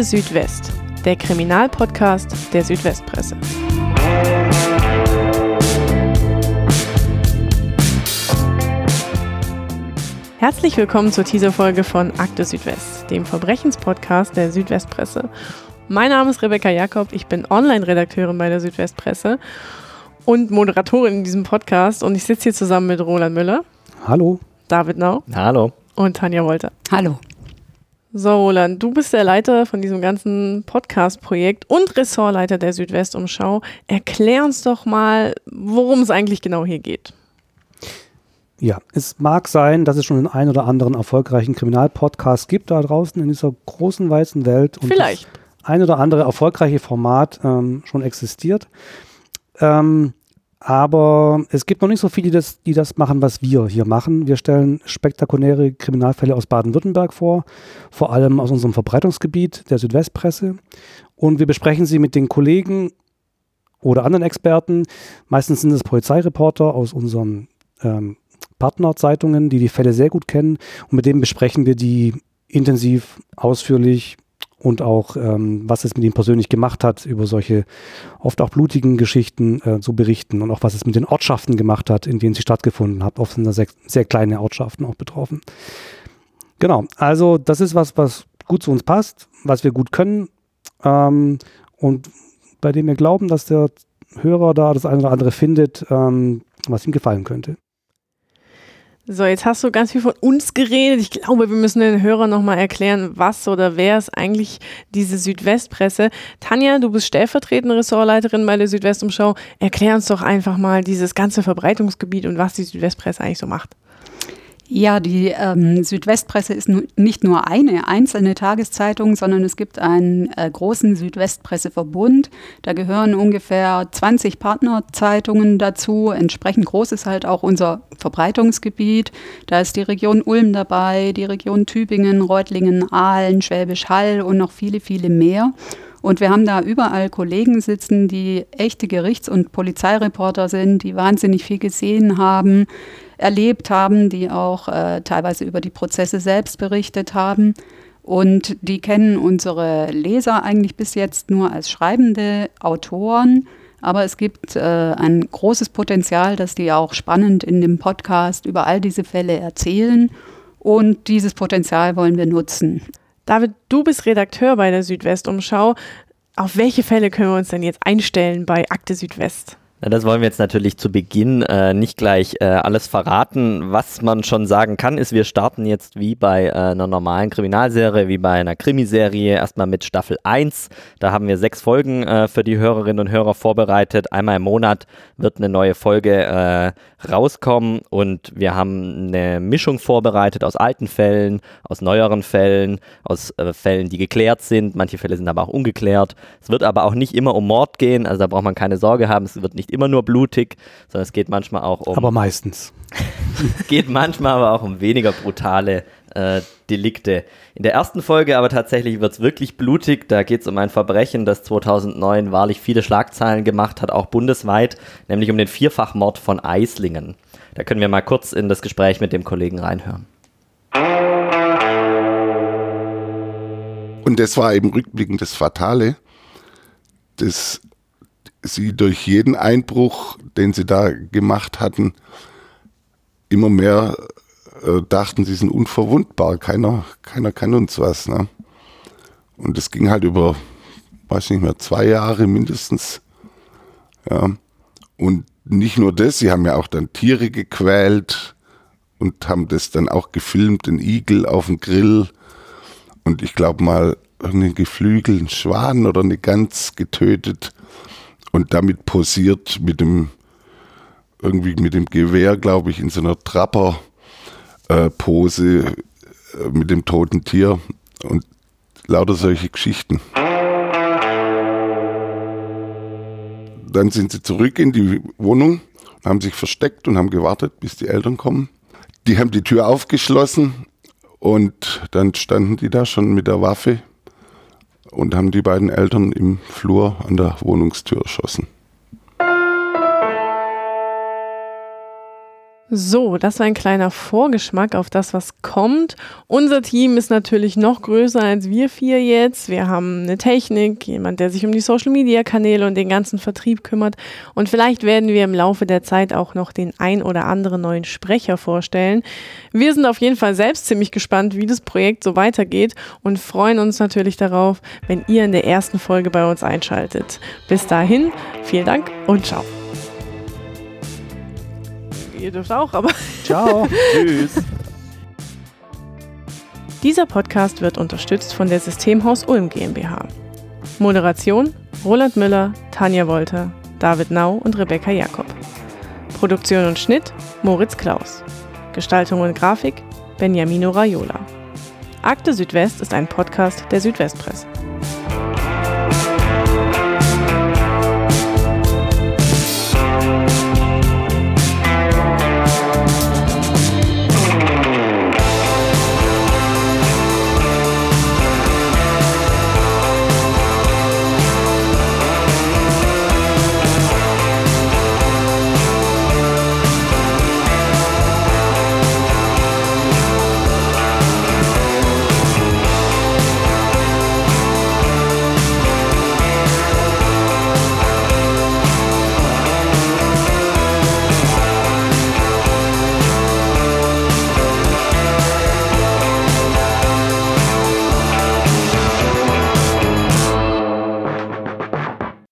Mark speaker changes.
Speaker 1: Akte Südwest, der Kriminalpodcast der Südwestpresse. Herzlich willkommen zur Teaserfolge von Akte Südwest, dem Verbrechenspodcast der Südwestpresse. Mein Name ist Rebecca Jakob, ich bin Online-Redakteurin bei der Südwestpresse und Moderatorin in diesem Podcast und ich sitze hier zusammen mit Roland Müller.
Speaker 2: Hallo.
Speaker 1: David Nau.
Speaker 3: Hallo.
Speaker 1: Und Tanja Wolter.
Speaker 4: Hallo.
Speaker 1: So, Roland, du bist der Leiter von diesem ganzen Podcast-Projekt und Ressortleiter der Südwestumschau. Erklär uns doch mal, worum es eigentlich genau hier geht.
Speaker 2: Ja, es mag sein, dass es schon den einen oder anderen erfolgreichen Kriminalpodcast gibt da draußen in dieser großen, weißen Welt.
Speaker 1: Und Vielleicht.
Speaker 2: Das ein oder andere erfolgreiche Format ähm, schon existiert. Ähm, aber es gibt noch nicht so viele, die das, die das machen, was wir hier machen. Wir stellen spektakuläre Kriminalfälle aus Baden-Württemberg vor, vor allem aus unserem Verbreitungsgebiet der Südwestpresse. Und wir besprechen sie mit den Kollegen oder anderen Experten. Meistens sind es Polizeireporter aus unseren ähm, Partnerzeitungen, die die Fälle sehr gut kennen. Und mit denen besprechen wir die intensiv, ausführlich und auch, ähm, was es mit ihm persönlich gemacht hat, über solche oft auch blutigen Geschichten äh, zu berichten und auch was es mit den Ortschaften gemacht hat, in denen sie stattgefunden hat. Oft sind da sehr, sehr kleine Ortschaften auch betroffen. Genau, also das ist was, was gut zu uns passt, was wir gut können ähm, und bei dem wir glauben, dass der Hörer da das eine oder andere findet, ähm, was ihm gefallen könnte.
Speaker 1: So, jetzt hast du ganz viel von uns geredet. Ich glaube, wir müssen den Hörern nochmal erklären, was oder wer ist eigentlich diese Südwestpresse. Tanja, du bist stellvertretende Ressortleiterin bei der Südwestumschau. Erklär uns doch einfach mal dieses ganze Verbreitungsgebiet und was die Südwestpresse eigentlich so macht.
Speaker 4: Ja, die ähm, Südwestpresse ist nicht nur eine einzelne Tageszeitung, sondern es gibt einen äh, großen Südwestpresseverbund. Da gehören ungefähr 20 Partnerzeitungen dazu. Entsprechend groß ist halt auch unser Verbreitungsgebiet. Da ist die Region Ulm dabei, die Region Tübingen, Reutlingen, Aalen, Schwäbisch Hall und noch viele, viele mehr. Und wir haben da überall Kollegen sitzen, die echte Gerichts- und Polizeireporter sind, die wahnsinnig viel gesehen haben, erlebt haben, die auch äh, teilweise über die Prozesse selbst berichtet haben. Und die kennen unsere Leser eigentlich bis jetzt nur als schreibende Autoren. Aber es gibt äh, ein großes Potenzial, dass die auch spannend in dem Podcast über all diese Fälle erzählen. Und dieses Potenzial wollen wir nutzen.
Speaker 1: David, du bist Redakteur bei der Südwestumschau. Auf welche Fälle können wir uns denn jetzt einstellen bei Akte Südwest?
Speaker 3: Na, das wollen wir jetzt natürlich zu Beginn äh, nicht gleich äh, alles verraten. Was man schon sagen kann, ist, wir starten jetzt wie bei äh, einer normalen Kriminalserie, wie bei einer Krimiserie, erstmal mit Staffel 1. Da haben wir sechs Folgen äh, für die Hörerinnen und Hörer vorbereitet. Einmal im Monat wird eine neue Folge äh, rauskommen und wir haben eine Mischung vorbereitet aus alten Fällen, aus neueren Fällen, aus äh, Fällen, die geklärt sind. Manche Fälle sind aber auch ungeklärt. Es wird aber auch nicht immer um Mord gehen, also da braucht man keine Sorge haben. Es wird nicht immer nur blutig, sondern es geht manchmal auch um.
Speaker 2: Aber meistens.
Speaker 3: geht manchmal aber auch um weniger brutale äh, Delikte. In der ersten Folge aber tatsächlich wird es wirklich blutig. Da geht es um ein Verbrechen, das 2009 wahrlich viele Schlagzeilen gemacht hat, auch bundesweit, nämlich um den Vierfachmord von Eislingen. Da können wir mal kurz in das Gespräch mit dem Kollegen reinhören.
Speaker 5: Und das war eben rückblickend das Fatale, dass sie durch jeden Einbruch, den sie da gemacht hatten, immer mehr äh, dachten, sie sind unverwundbar. Keiner, keiner kann uns was. Ne? Und das ging halt über, weiß nicht mehr, zwei Jahre mindestens. Ja. Und nicht nur das, sie haben ja auch dann Tiere gequält und haben das dann auch gefilmt, den Igel auf dem Grill. Und ich glaube mal, einen geflügelten Schwan oder eine Gans getötet und damit posiert mit dem, irgendwie mit dem Gewehr, glaube ich, in so einer Trapper-Pose äh, mit dem toten Tier und lauter solche Geschichten. Dann sind sie zurück in die Wohnung, haben sich versteckt und haben gewartet, bis die Eltern kommen. Die haben die Tür aufgeschlossen und dann standen die da schon mit der Waffe und haben die beiden Eltern im Flur an der Wohnungstür erschossen.
Speaker 1: So, das war ein kleiner Vorgeschmack auf das, was kommt. Unser Team ist natürlich noch größer als wir vier jetzt. Wir haben eine Technik, jemand, der sich um die Social-Media-Kanäle und den ganzen Vertrieb kümmert. Und vielleicht werden wir im Laufe der Zeit auch noch den ein oder anderen neuen Sprecher vorstellen. Wir sind auf jeden Fall selbst ziemlich gespannt, wie das Projekt so weitergeht und freuen uns natürlich darauf, wenn ihr in der ersten Folge bei uns einschaltet. Bis dahin, vielen Dank und ciao ihr dürft auch, aber.
Speaker 2: Ciao. Tschüss.
Speaker 1: Dieser Podcast wird unterstützt von der Systemhaus Ulm GmbH. Moderation Roland Müller, Tanja Wolter, David Nau und Rebecca Jakob. Produktion und Schnitt Moritz Klaus. Gestaltung und Grafik Benjamino Raiola. Akte Südwest ist ein Podcast der Südwestpresse.